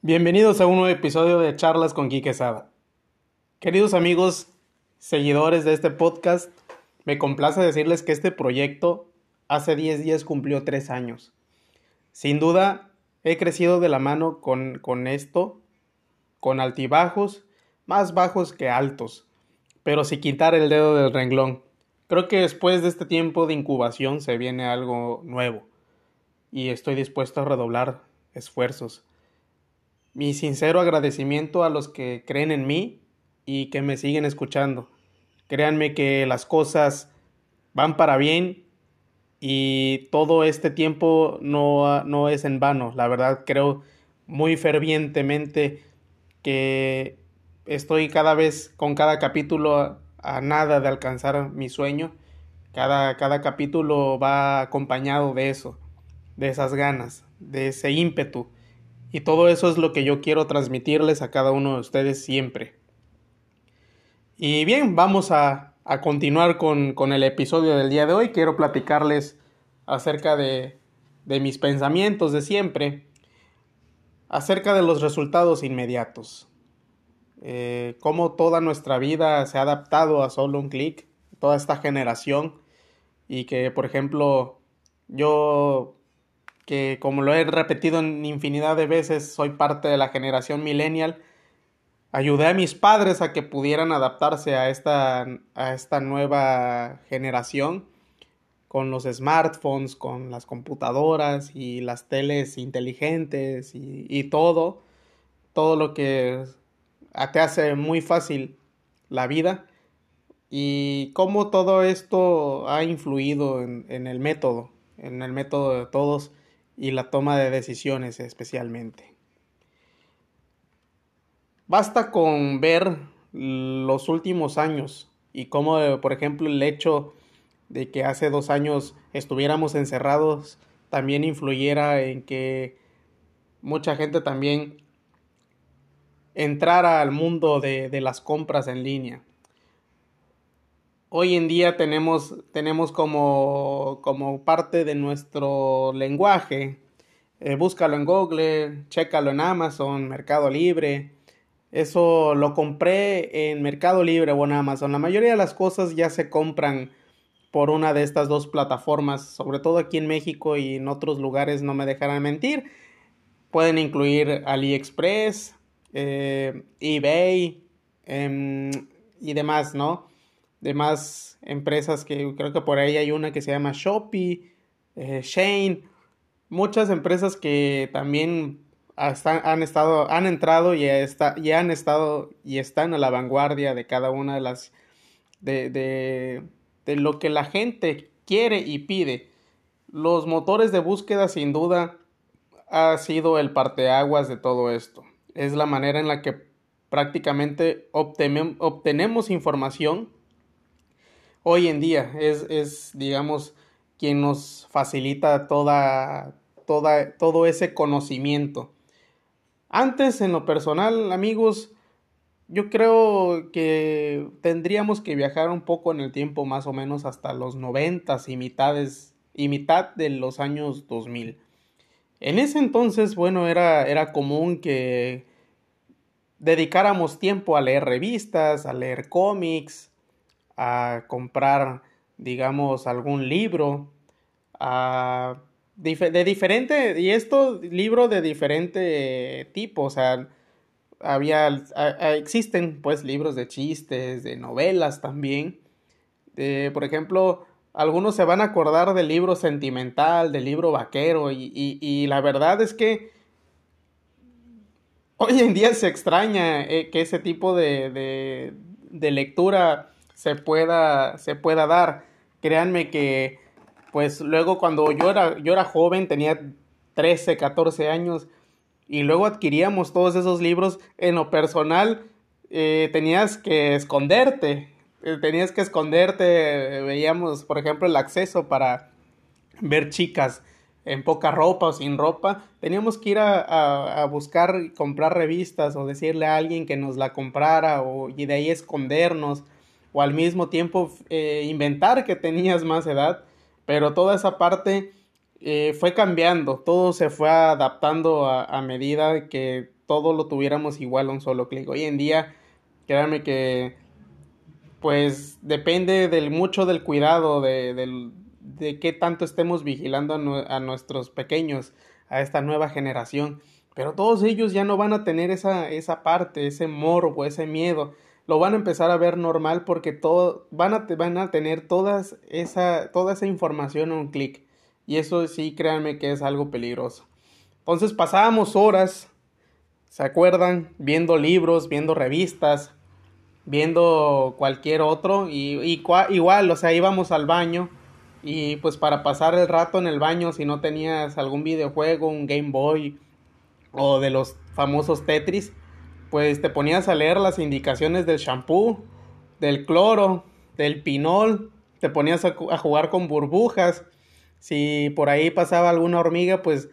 Bienvenidos a un nuevo episodio de Charlas con Quique Sada. Queridos amigos, seguidores de este podcast, me complace decirles que este proyecto hace 10 días cumplió 3 años. Sin duda, he crecido de la mano con, con esto, con altibajos, más bajos que altos, pero sin quitar el dedo del renglón. Creo que después de este tiempo de incubación se viene algo nuevo y estoy dispuesto a redoblar esfuerzos mi sincero agradecimiento a los que creen en mí y que me siguen escuchando. Créanme que las cosas van para bien y todo este tiempo no, no es en vano. La verdad creo muy fervientemente que estoy cada vez con cada capítulo a, nada de alcanzar mi sueño. Cada, cada capítulo va acompañado de eso, de esas ganas, de ese ímpetu y todo eso es lo que yo quiero transmitirles a cada uno de ustedes siempre. Y bien, vamos a, continuar con, el episodio del día de hoy. Quiero platicarles acerca de, mis pensamientos de siempre, acerca de los resultados inmediatos. Eh, cómo toda nuestra vida se ha adaptado a solo un clic, toda esta generación, y que, por ejemplo, yo que como lo he repetido en infinidad de veces, soy parte de la generación millennial. Ayudé a mis padres a que pudieran adaptarse a esta, a esta nueva generación con los smartphones, con las computadoras y las teles inteligentes y, todo, todo lo que te hace muy fácil la vida y cómo todo esto ha influido en, en el método, en el método de todos y la toma de decisiones especialmente. Basta con ver los últimos años y cómo, por ejemplo, el hecho de que hace dos años estuviéramos encerrados también influyera en que mucha gente también entrara al mundo de, de las compras en línea hoy en día tenemos, tenemos como, como parte de nuestro lenguaje. Eh, búscalo en Google, chécalo en Amazon, Mercado Libre. Eso lo compré en Mercado Libre o en Amazon. La mayoría de las cosas ya se compran por una de estas dos plataformas, sobre todo aquí en México y en otros lugares, no me dejarán mentir. Pueden incluir AliExpress, eh, eBay em, y demás, ¿no? De más empresas que creo que por ahí hay una que se llama Shopee, eh, Shane, muchas empresas que también han estado, han entrado y, está, y han estado y están a la vanguardia de cada una de las de, de, de lo que la gente quiere y pide. Los motores de búsqueda sin duda ha sido el parteaguas de todo esto. Es la manera en la que prácticamente obtenemos información hoy en día. Es, es digamos, quien nos facilita toda, toda, todo ese conocimiento. Antes, en lo personal, amigos, yo creo que tendríamos que viajar un poco en el tiempo, más o menos hasta los noventas y mitades y mitad de los años 2000. En ese entonces, bueno, era, era común que dedicáramos tiempo a leer revistas, a leer cómics, a comprar, digamos, algún libro, de diferente, y esto, libro de diferente tipo, o sea, había, existen pues libros de chistes, de novelas también, por ejemplo, algunos se van a acordar del libro sentimental, del libro vaquero, y, la verdad es que hoy en día se extraña eh, que ese tipo de, de, de lectura se pueda, se pueda dar. Créanme que, pues luego cuando yo era, yo era joven, tenía 13, 14 años, y luego adquiríamos todos esos libros, en lo personal, eh, tenías que esconderte, eh, tenías que esconderte, veíamos, por ejemplo, el acceso para ver chicas en poca ropa o sin ropa, teníamos que ir a, a, buscar y comprar revistas o decirle a alguien que nos la comprara o, y de ahí escondernos o al mismo tiempo eh, inventar que tenías más edad, pero toda esa parte eh, fue cambiando, todo se fue adaptando a, medida que todo lo tuviéramos igual a un solo clic. Hoy en día, créanme que pues depende del mucho del cuidado, de, de qué tanto estemos vigilando a, a, nuestros pequeños, a esta nueva generación. Pero todos ellos ya no van a tener esa, esa parte, ese morbo, ese miedo. Lo van a empezar a ver normal porque todo, van, a, van a tener todas esa, toda esa información en un clic. Y eso sí, créanme que es algo peligroso. Entonces pasábamos horas, ¿se acuerdan? Viendo libros, viendo revistas, viendo cualquier otro y, igual, o sea, íbamos al baño y pues para pasar el rato en el baño si no tenías algún videojuego, un Game Boy o de los famosos Tetris, pues te ponías a leer las indicaciones del shampoo, del cloro, del pinol, te ponías a, jugar con burbujas, si por ahí pasaba alguna hormiga, pues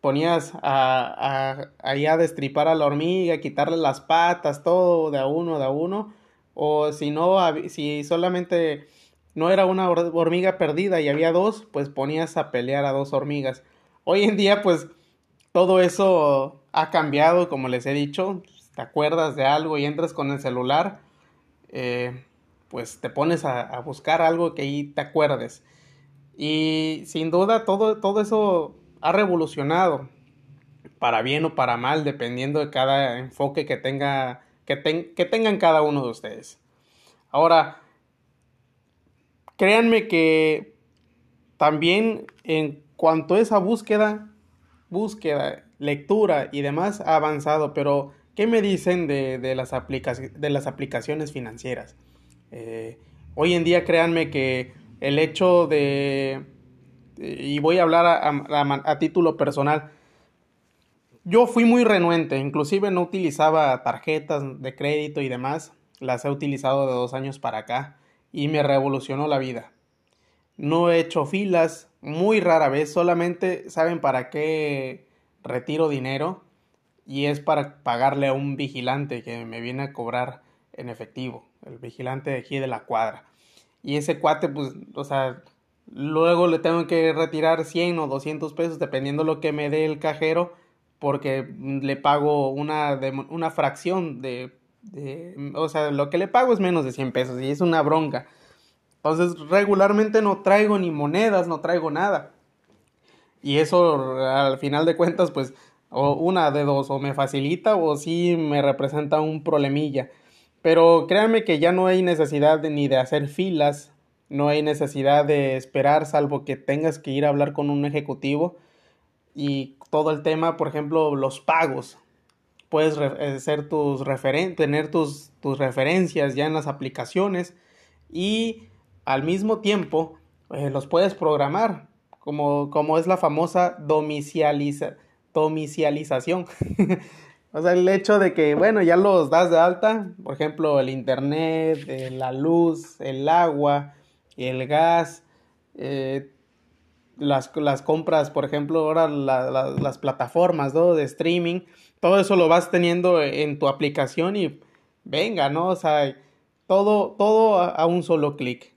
ponías a, a, a destripar a la hormiga, quitarle las patas, todo de a uno, de a uno, o si no, si solamente no era una hormiga perdida y había dos, pues ponías a pelear a dos hormigas. Hoy en día, pues todo eso ha cambiado, como les he dicho, te acuerdas de algo y entras con el celular, eh, pues te pones a, a, buscar algo que ahí te acuerdes. Y sin duda todo, todo eso ha revolucionado, para bien o para mal, dependiendo de cada enfoque que tenga que, que tengan cada uno de ustedes. Ahora, créanme que también en cuanto a esa búsqueda, búsqueda, lectura y demás ha avanzado, pero ¿qué me dicen de, las, aplicaciones financieras? Eh, hoy en día créanme que el hecho de, y voy a hablar a, a título personal, yo fui muy renuente, inclusive no utilizaba tarjetas de crédito y demás, las he utilizado de dos años para acá y me revolucionó la vida. No he hecho filas, muy rara vez, solamente saben para qué retiro dinero y es para pagarle a un vigilante que me viene a cobrar en efectivo, el vigilante de aquí de la cuadra. Y ese cuate, pues, o sea, luego le tengo que retirar 100 o 200 pesos dependiendo lo que me dé el cajero porque le pago una, una fracción de, o sea, lo que le pago es menos de 100 pesos y es una bronca. Entonces, regularmente no traigo ni monedas, no traigo nada. Y eso, al final de cuentas, pues, o una de dos, o me facilita o sí me representa un problemilla. Pero créanme que ya no hay necesidad ni de hacer filas, no hay necesidad de esperar, salvo que tengas que ir a hablar con un ejecutivo y todo el tema, por ejemplo, los pagos. Puedes eh, ser tus tener tus, tus, referencias ya en las aplicaciones y al mismo tiempo eh, los puedes programar, como, como es la famosa domicializa, domicialización. o sea, el hecho de que, bueno, ya los das de alta, por ejemplo, el internet, eh, la luz, el agua, el gas, eh, las, las compras, por ejemplo, ahora las plataformas ¿no? de streaming, todo eso lo vas teniendo en tu aplicación y venga, ¿no? O sea, todo, todo a, un solo clic.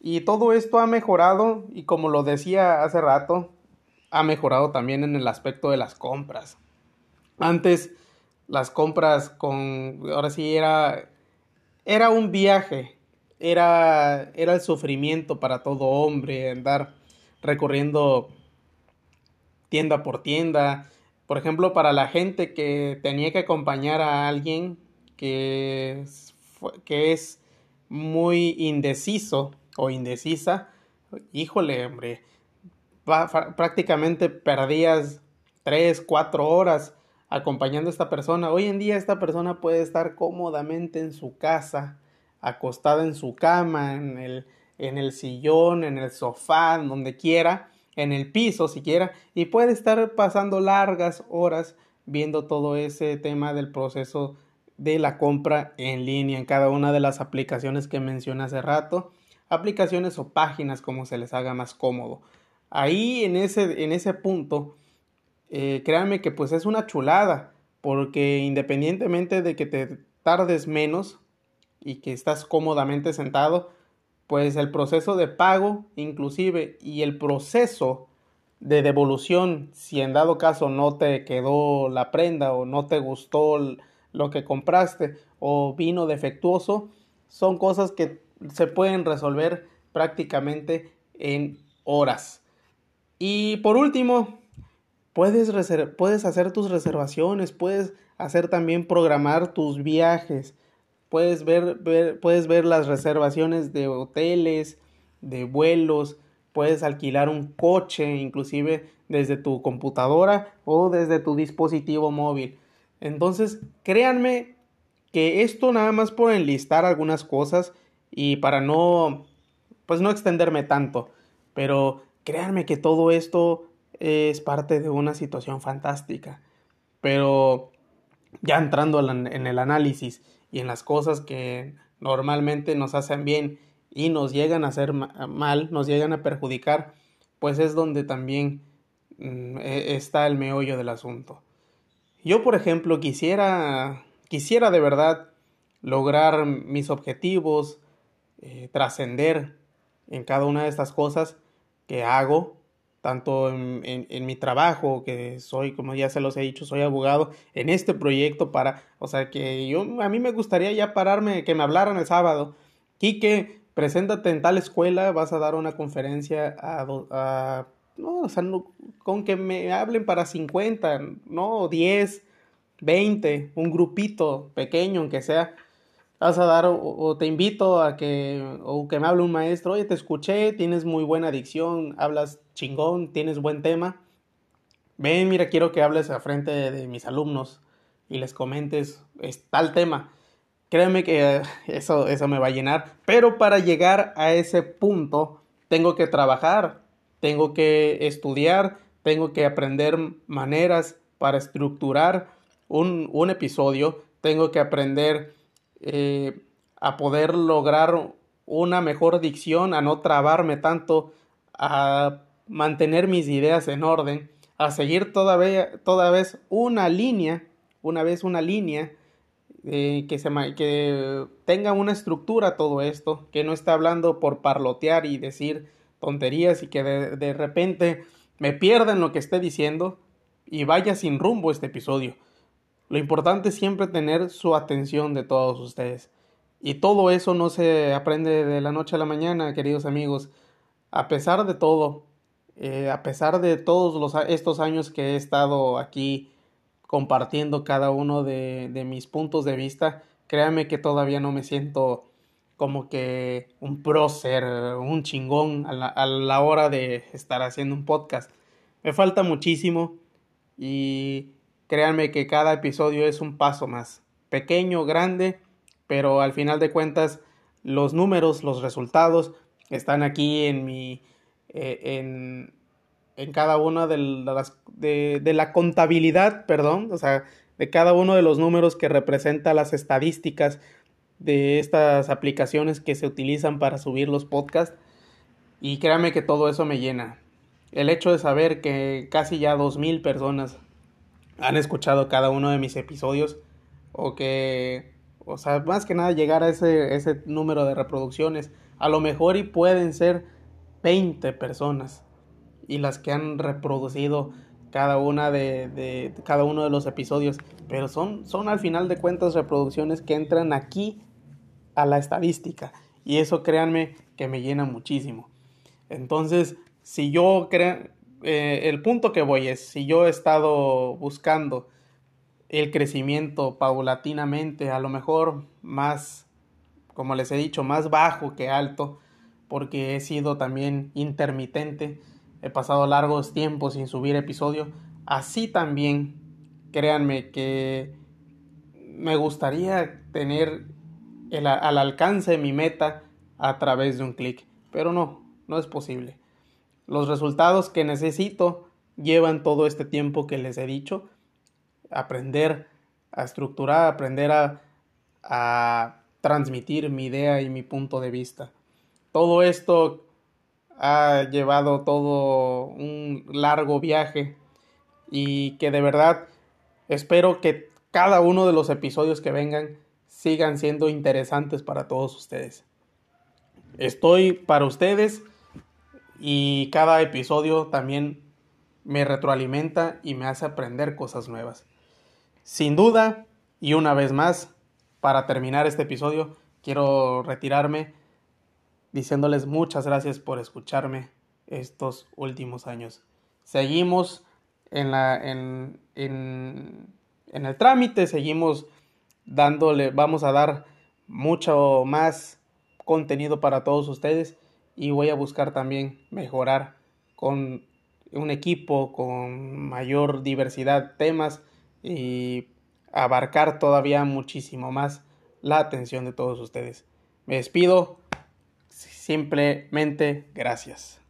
Y todo esto ha mejorado y como lo decía hace rato, ha mejorado también en el aspecto de las compras. Antes las compras con, ahora sí era, era un viaje, era, era el sufrimiento para todo hombre, andar recorriendo tienda por tienda. Por ejemplo, para la gente que tenía que acompañar a alguien que, que es muy indeciso o indecisa, híjole, hombre, prácticamente perdías tres, cuatro horas acompañando a esta persona. Hoy en día esta persona puede estar cómodamente en su casa, acostada en su cama, en el, en el sillón, en el sofá, donde quiera, en el piso siquiera, y puede estar pasando largas horas viendo todo ese tema del proceso de la compra en línea en cada una de las aplicaciones que mencioné hace rato, aplicaciones o páginas como se les haga más cómodo. Ahí en ese, en ese punto, eh, créanme que pues es una chulada, porque independientemente de que te tardes menos y que estás cómodamente sentado, pues el proceso de pago inclusive y el proceso de devolución, si en dado caso no te quedó la prenda o no te gustó lo que compraste o vino defectuoso, son cosas que se pueden resolver prácticamente en horas. Y por último, puedes, puedes hacer tus reservaciones, puedes hacer también programar tus viajes, puedes ver, ver, puedes ver las reservaciones de hoteles, de vuelos, puedes alquilar un coche, inclusive desde tu computadora o desde tu dispositivo móvil. Entonces, créanme que esto nada más por enlistar algunas cosas y para no, pues no extenderme tanto, pero créanme que todo esto es parte de una situación fantástica. Pero ya entrando en el análisis y en las cosas que normalmente nos hacen bien y nos llegan a hacer mal, nos llegan a perjudicar, pues es donde también mm, e, está el meollo del asunto. Yo, por ejemplo, quisiera, quisiera de verdad lograr mis objetivos, eh, trascender en cada una de estas cosas que hago, tanto en, mi trabajo, que soy, como ya se los he dicho, soy abogado, en este proyecto para, o sea, que yo, a mí me gustaría ya pararme, que me hablaran el sábado, Quique, preséntate en tal escuela, vas a dar una conferencia a, no, o sea, con que me hablen para 50, no, 10, 20, un grupito pequeño, aunque sea, vas a dar o, te invito a que o que me hable un maestro, oye, te escuché, tienes muy buena dicción, hablas chingón, tienes buen tema. Ven, mira, quiero que hables a frente de, mis alumnos y les comentes es, tal tema. Créeme que eso, eso me va a llenar, pero para llegar a ese punto tengo que trabajar, tengo que estudiar, tengo que aprender maneras para estructurar un, un episodio, tengo que aprender eh, a poder lograr una mejor dicción, a no trabarme tanto, a mantener mis ideas en orden, a seguir toda vez, toda vez una línea, una vez una línea eh, que, se, que tenga una estructura todo esto, que no esté hablando por parlotear y decir tonterías y que de, de repente me pierda en lo que esté diciendo y vaya sin rumbo este episodio. Lo importante es siempre tener su atención de todos ustedes. Y todo eso no se aprende de la noche a la mañana, queridos amigos. A pesar de todo, eh, a pesar de todos estos años que he estado aquí compartiendo cada uno de, mis puntos de vista, créanme que todavía no me siento como que un prócer, un chingón a la hora de estar haciendo un podcast. Me falta muchísimo y Créanme que cada episodio es un paso más, pequeño, grande, pero al final de cuentas los números, los resultados están aquí en mi, eh, en, en, cada una de las, de, de la contabilidad, perdón, o sea, de cada uno de los números que representa las estadísticas de estas aplicaciones que se utilizan para subir los podcasts. Y créanme que todo eso me llena. El hecho de saber que casi ya dos mil personas han escuchado cada uno de mis episodios o que, o sea, más que nada llegar a ese, ese número de reproducciones. A lo mejor y pueden ser 20 personas y las que han reproducido cada una de, de, cada uno de los episodios, pero son, son al final de cuentas reproducciones que entran aquí a la estadística y eso créanme que me llena muchísimo. Entonces, si yo creo, eh, el punto que voy es, si yo he estado buscando el crecimiento paulatinamente, a lo mejor más, como les he dicho, más bajo que alto, porque he sido también intermitente, he pasado largos tiempos sin subir episodio, así también, créanme que me gustaría tener el, al alcance mi meta a través de un clic, pero no, no es posible. Los resultados que necesito llevan todo este tiempo que les he dicho. Aprender a estructurar, aprender a, a transmitir mi idea y mi punto de vista. Todo esto ha llevado todo un largo viaje y que de verdad espero que cada uno de los episodios que vengan sigan siendo interesantes para todos ustedes. Estoy para ustedes y cada episodio también me retroalimenta y me hace aprender cosas nuevas. Sin duda, y una vez más, para terminar este episodio, quiero retirarme diciéndoles muchas gracias por escucharme estos últimos años. Seguimos en, la, en, en, en el trámite, seguimos dándole, vamos a dar mucho más contenido para todos ustedes y voy a buscar también mejorar con un equipo con mayor diversidad de temas y abarcar todavía muchísimo más la atención de todos ustedes. Me despido, simplemente gracias.